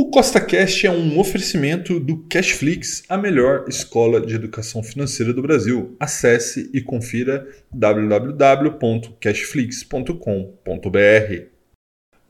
O CostaCast é um oferecimento do Cashflix, a melhor escola de educação financeira do Brasil. Acesse e confira www.cashflix.com.br.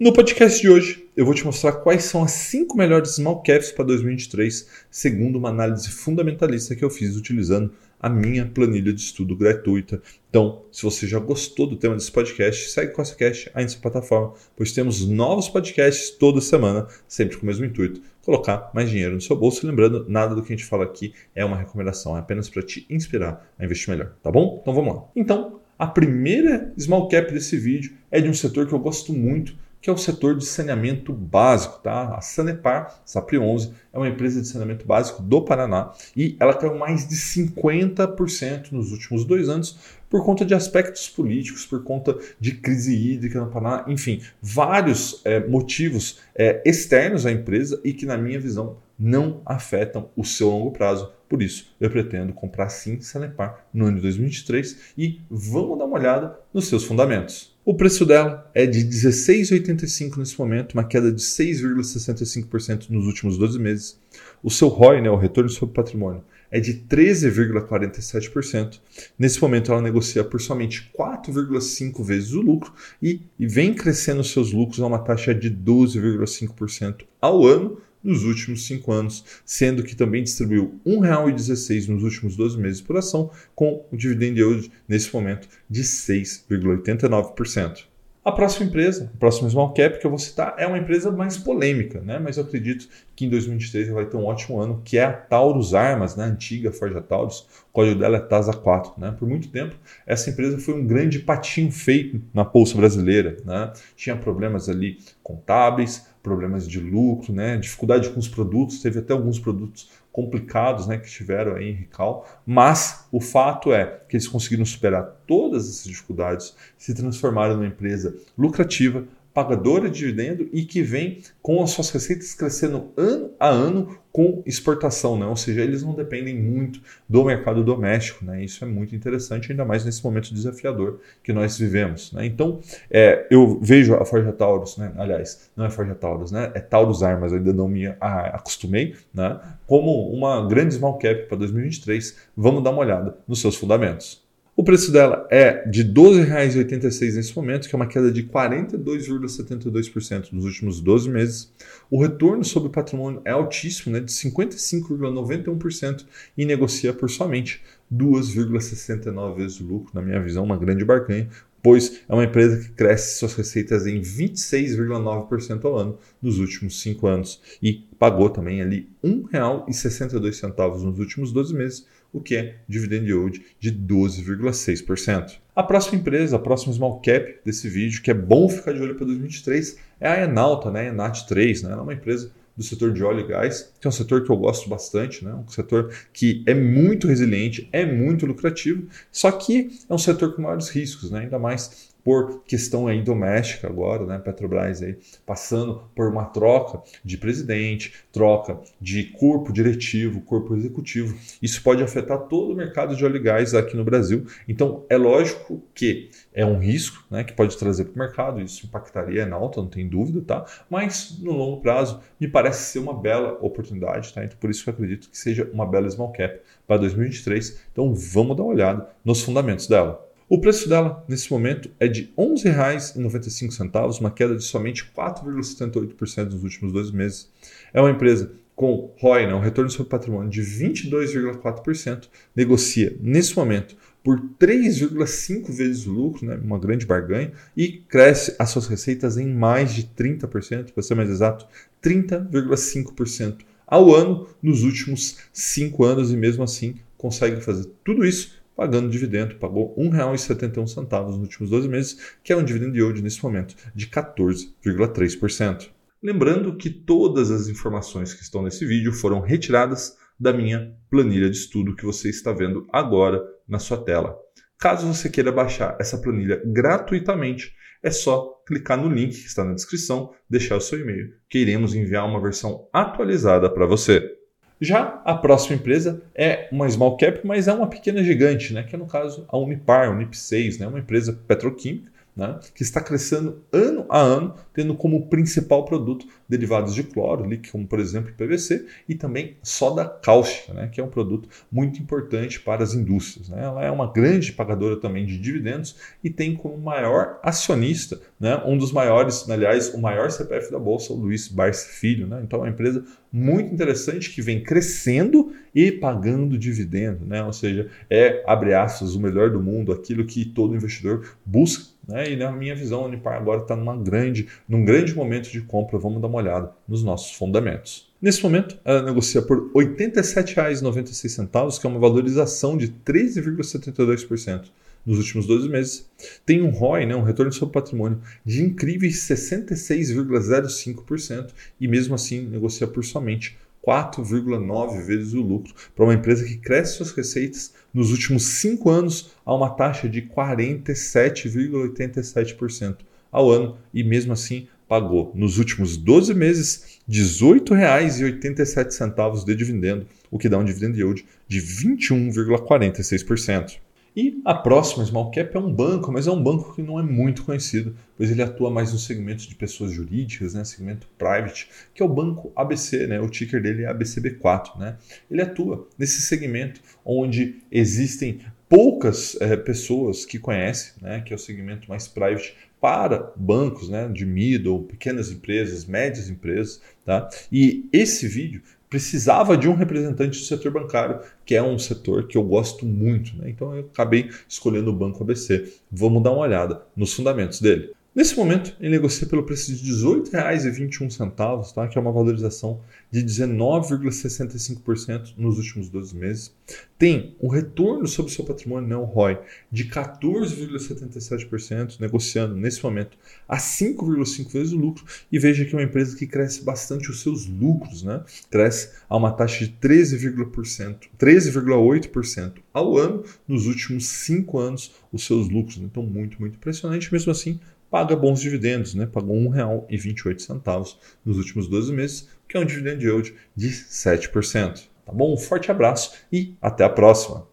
No podcast de hoje, eu vou te mostrar quais são as 5 melhores small caps para 2023, segundo uma análise fundamentalista que eu fiz utilizando a minha planilha de estudo gratuita. Então, se você já gostou do tema desse podcast, segue o CostaCast aí na sua plataforma, pois temos novos podcasts toda semana, sempre com o mesmo intuito, colocar mais dinheiro no seu bolso. lembrando, nada do que a gente fala aqui é uma recomendação, é apenas para te inspirar a investir melhor, tá bom? Então vamos lá. Então, a primeira small cap desse vídeo é de um setor que eu gosto muito, que é o setor de saneamento básico. Tá? A Sanepar, SAPRI 11, é uma empresa de saneamento básico do Paraná e ela caiu mais de 50% nos últimos dois anos por conta de aspectos políticos, por conta de crise hídrica no Paraná, enfim, vários é, motivos é, externos à empresa e que, na minha visão, não afetam o seu longo prazo. Por isso, eu pretendo comprar sim Sanepar no ano de 2023 e vamos dar uma olhada nos seus fundamentos. O preço dela é de 16,85 nesse momento, uma queda de 6,65% nos últimos 12 meses. O seu ROI, né, o retorno sobre patrimônio, é de 13,47%. Nesse momento, ela negocia por somente 4,5 vezes o lucro e, e vem crescendo seus lucros a uma taxa de 12,5% ao ano nos últimos cinco anos, sendo que também distribuiu R$ 1,16 nos últimos 12 meses por ação, com o dividend yield nesse momento de 6,89%. A próxima empresa, a próxima small cap que eu vou citar é uma empresa mais polêmica, né? mas eu acredito que em 2023 vai ter um ótimo ano, que é a Taurus Armas, né? a antiga Forja Taurus. O código dela é TASA4. Né? Por muito tempo, essa empresa foi um grande patinho feito na Bolsa Brasileira. Né? Tinha problemas ali contábeis, problemas de lucro, né? dificuldade com os produtos, teve até alguns produtos complicados né, que tiveram aí em Rical, mas o fato é que eles conseguiram superar todas essas dificuldades, se transformaram numa empresa lucrativa, pagadora de dividendo e que vem com as suas receitas crescendo ano a ano com exportação, né? ou seja, eles não dependem muito do mercado doméstico. Né? Isso é muito interessante, ainda mais nesse momento desafiador que nós vivemos. Né? Então, é, eu vejo a Forja Taurus, né? aliás, não é Forja Taurus, né? é Taurus Armas, ainda não me acostumei, né? como uma grande small cap para 2023. Vamos dar uma olhada nos seus fundamentos. O preço dela é de R$ 12,86 nesse momento, que é uma queda de 42,72% nos últimos 12 meses. O retorno sobre o patrimônio é altíssimo, né, de 55,91% e negocia por somente 2,69 vezes o lucro, na minha visão, uma grande barganha, pois é uma empresa que cresce suas receitas em 26,9% ao ano nos últimos 5 anos e pagou também ali R$ 1,62 nos últimos 12 meses, o que é dividend yield de 12,6%. A próxima empresa, a próxima small cap desse vídeo, que é bom ficar de olho para 2023, é a Enalta, né? Enat 3, né? Ela é uma empresa do setor de óleo e gás, que é um setor que eu gosto bastante, né? um setor que é muito resiliente, é muito lucrativo, só que é um setor com maiores riscos, né? ainda mais por questão aí doméstica agora, né? Petrobras aí passando por uma troca de presidente, troca de corpo diretivo, corpo executivo. Isso pode afetar todo o mercado de óleo e gás aqui no Brasil. Então é lógico que é um risco, né? Que pode trazer para o mercado. Isso impactaria na alta, não tem dúvida, tá? Mas no longo prazo me parece ser uma bela oportunidade, tá? Então por isso que eu acredito que seja uma bela small cap para 2023. Então vamos dar uma olhada nos fundamentos dela. O preço dela, nesse momento, é de R$ 11,95, uma queda de somente 4,78% nos últimos dois meses. É uma empresa com ROI, né, um retorno sobre patrimônio, de 22,4%, negocia, nesse momento, por 3,5 vezes o lucro, né, uma grande barganha, e cresce as suas receitas em mais de 30%, para ser mais exato, 30,5% ao ano nos últimos cinco anos, e mesmo assim consegue fazer tudo isso pagando dividendo, pagou R$ 1,71 nos últimos 12 meses, que é um dividend yield nesse momento de 14,3%. Lembrando que todas as informações que estão nesse vídeo foram retiradas da minha planilha de estudo que você está vendo agora na sua tela. Caso você queira baixar essa planilha gratuitamente, é só clicar no link que está na descrição, deixar o seu e-mail, que iremos enviar uma versão atualizada para você. Já a próxima empresa é uma small cap, mas é uma pequena gigante, né? que é no caso a Unipar, Unip 6, né? uma empresa petroquímica né? que está crescendo ano a ano, tendo como principal produto derivados de cloro, como por exemplo PVC, e também soda cáustica, né, que é um produto muito importante para as indústrias. Né? Ela é uma grande pagadora também de dividendos e tem como maior acionista, né, um dos maiores, aliás, o maior CPF da Bolsa, o Luiz Barsi Filho. Né? Então é uma empresa muito interessante que vem crescendo e pagando dividendo, né? ou seja, é, abre aspas, o melhor do mundo, aquilo que todo investidor busca. Né? E na minha visão, a Unipar agora está numa grande, num grande momento de compra. Vamos dar uma olhada nos nossos fundamentos. Nesse momento, ela negocia por R$ 87,96, que é uma valorização de 13,72% nos últimos 12 meses. Tem um ROI, né, um retorno sobre patrimônio, de incríveis 66,05% e mesmo assim negocia por somente 4,9 vezes o lucro para uma empresa que cresce suas receitas nos últimos 5 anos a uma taxa de 47,87% ao ano e mesmo assim pagou nos últimos 12 meses R$ 18,87 de dividendo, o que dá um dividend yield de 21,46%. E a próxima Small Cap é um banco, mas é um banco que não é muito conhecido, pois ele atua mais no segmento de pessoas jurídicas, né, segmento private, que é o banco ABC, né, o ticker dele é ABCB4. Né? Ele atua nesse segmento onde existem poucas é, pessoas que conhecem, né, que é o segmento mais private para bancos né, de middle, pequenas empresas, médias empresas. Tá? E esse vídeo precisava de um representante do setor bancário, que é um setor que eu gosto muito. Né? Então eu acabei escolhendo o Banco ABC. Vamos dar uma olhada nos fundamentos dele. Nesse momento, ele negocia pelo preço de R$ 18,21, tá? que é uma valorização de 19,65% nos últimos 12 meses. Tem um retorno sobre o seu patrimônio, né, o ROI, de 14,77%, negociando nesse momento a 5,5 vezes o lucro. E veja que é uma empresa que cresce bastante os seus lucros, né? cresce a uma taxa de 13,8% ao ano nos últimos 5 anos os seus lucros. Né? Então, muito, muito impressionante. Mesmo assim, paga bons dividendos, né? pagou R$ 1,28 nos últimos 12 meses, que é um dividend yield de 7%. Tá bom? Um forte abraço e até a próxima!